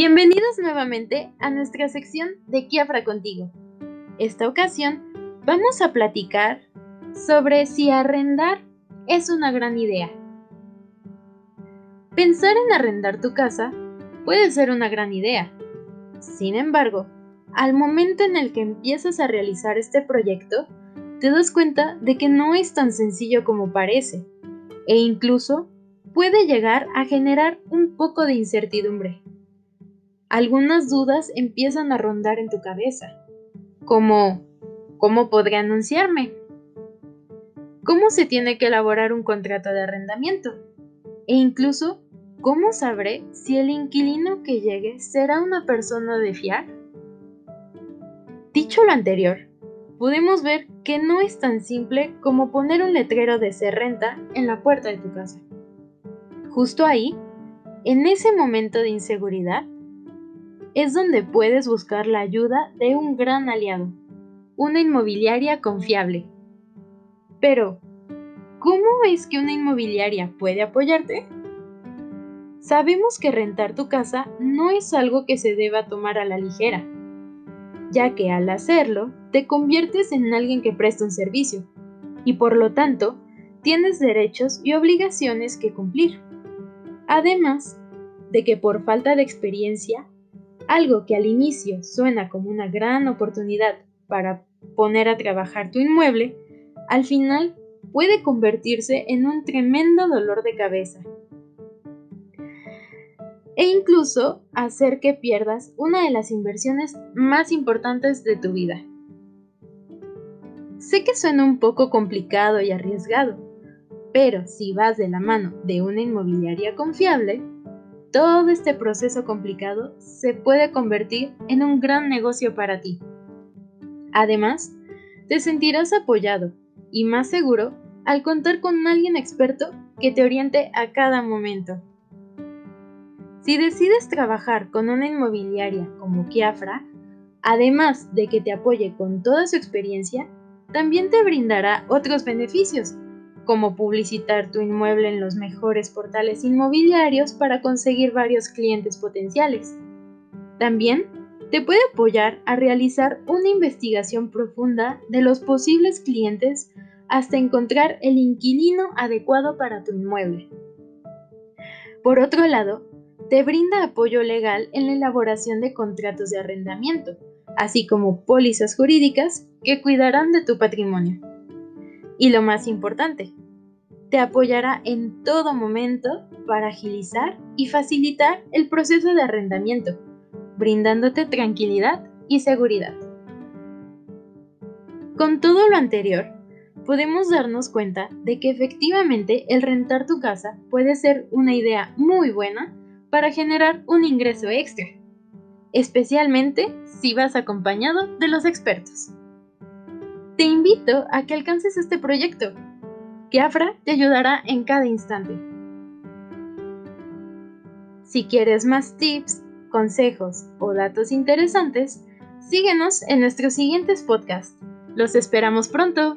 Bienvenidos nuevamente a nuestra sección de Kiafra contigo. Esta ocasión vamos a platicar sobre si arrendar es una gran idea. Pensar en arrendar tu casa puede ser una gran idea. Sin embargo, al momento en el que empiezas a realizar este proyecto, te das cuenta de que no es tan sencillo como parece, e incluso puede llegar a generar un poco de incertidumbre algunas dudas empiezan a rondar en tu cabeza, como ¿cómo podré anunciarme? ¿Cómo se tiene que elaborar un contrato de arrendamiento? E incluso, ¿cómo sabré si el inquilino que llegue será una persona de fiar? Dicho lo anterior, podemos ver que no es tan simple como poner un letrero de ser renta en la puerta de tu casa. Justo ahí, en ese momento de inseguridad, es donde puedes buscar la ayuda de un gran aliado, una inmobiliaria confiable. Pero, ¿cómo es que una inmobiliaria puede apoyarte? Sabemos que rentar tu casa no es algo que se deba tomar a la ligera, ya que al hacerlo te conviertes en alguien que presta un servicio y por lo tanto tienes derechos y obligaciones que cumplir. Además de que por falta de experiencia algo que al inicio suena como una gran oportunidad para poner a trabajar tu inmueble, al final puede convertirse en un tremendo dolor de cabeza e incluso hacer que pierdas una de las inversiones más importantes de tu vida. Sé que suena un poco complicado y arriesgado, pero si vas de la mano de una inmobiliaria confiable, todo este proceso complicado se puede convertir en un gran negocio para ti. Además, te sentirás apoyado y más seguro al contar con alguien experto que te oriente a cada momento. Si decides trabajar con una inmobiliaria como Kiafra, además de que te apoye con toda su experiencia, también te brindará otros beneficios como publicitar tu inmueble en los mejores portales inmobiliarios para conseguir varios clientes potenciales. También te puede apoyar a realizar una investigación profunda de los posibles clientes hasta encontrar el inquilino adecuado para tu inmueble. Por otro lado, te brinda apoyo legal en la elaboración de contratos de arrendamiento, así como pólizas jurídicas que cuidarán de tu patrimonio. Y lo más importante, te apoyará en todo momento para agilizar y facilitar el proceso de arrendamiento, brindándote tranquilidad y seguridad. Con todo lo anterior, podemos darnos cuenta de que efectivamente el rentar tu casa puede ser una idea muy buena para generar un ingreso extra, especialmente si vas acompañado de los expertos. Te invito a que alcances este proyecto. Que te ayudará en cada instante. Si quieres más tips, consejos o datos interesantes, síguenos en nuestros siguientes podcasts. Los esperamos pronto.